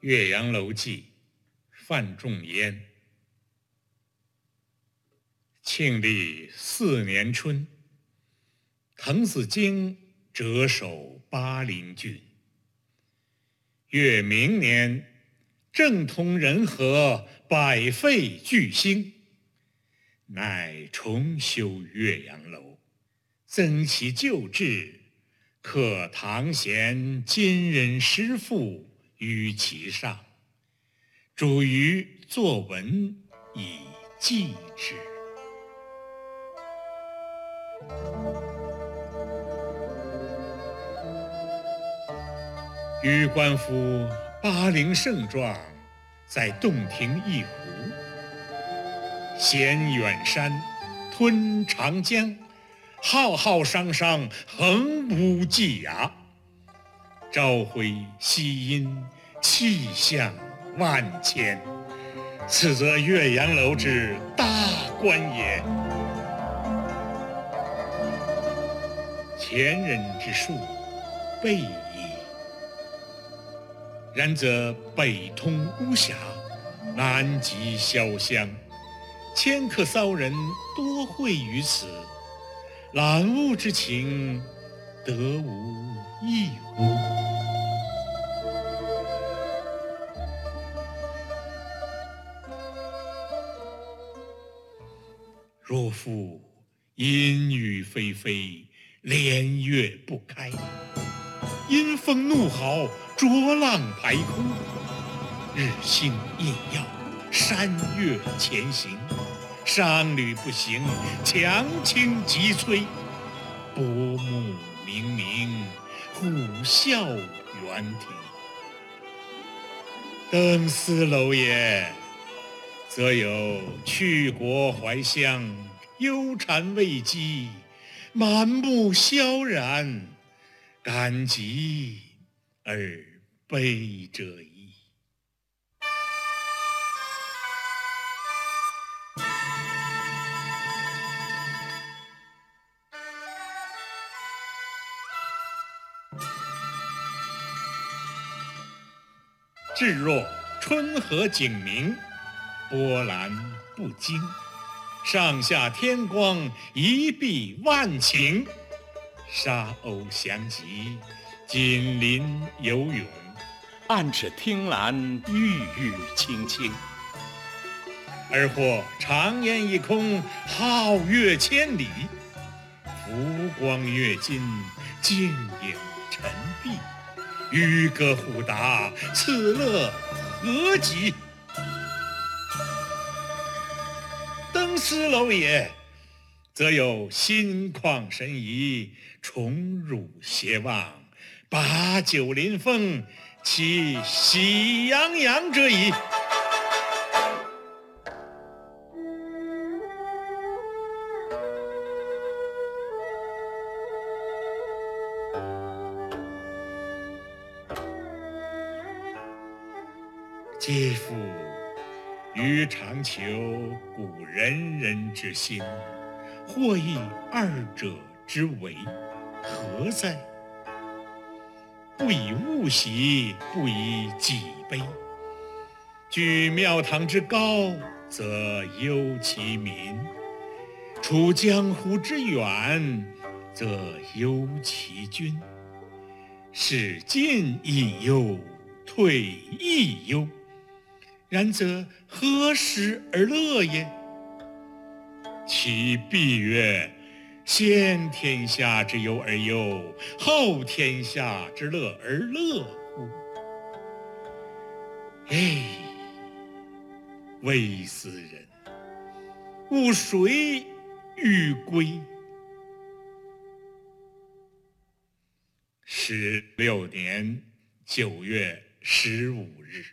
岳阳楼记，范仲淹。庆历四年春，滕子京谪守巴陵郡。越明年，政通人和，百废具兴，乃重修岳阳楼，增其旧制，刻唐贤今人诗赋。于其上，主于作文以记之。予观夫巴陵胜状，在洞庭一湖，衔远山，吞长江，浩浩汤汤，横无际涯。朝晖夕阴，气象万千，此则岳阳楼之大观也。前人之述，备矣。然则北通巫峡，南极潇湘，迁客骚人多会于此，览物之情，得无异乎？若复阴雨霏霏，连月不开；阴风怒号，浊浪排空。日星隐曜，山岳前行。商旅不行，樯倾楫摧。薄暮冥冥，虎啸猿啼。登斯楼也。则有去国怀乡，忧谗畏讥，满目萧然，感极而悲者矣。至若春和景明。波澜不惊，上下天光，一碧万顷。沙鸥翔集，锦鳞游泳，岸芷汀兰，郁郁青青。而或长烟一空，皓月千里。浮光跃金，静影沉璧。渔歌互答，此乐何极！斯楼也，则有心旷神怡，宠辱偕忘，把酒临风，其喜洋洋者矣。嗟夫！余尝求古仁人之心，或异二者之为，何哉？不以物喜，不以己悲。居庙堂之高，则忧其民；处江湖之远，则忧其君。使进亦忧，退亦忧。然则何时而乐也？其必曰：先天下之忧而忧，后天下之乐而乐乎？哎，微斯人，吾谁与归？十六年九月十五日。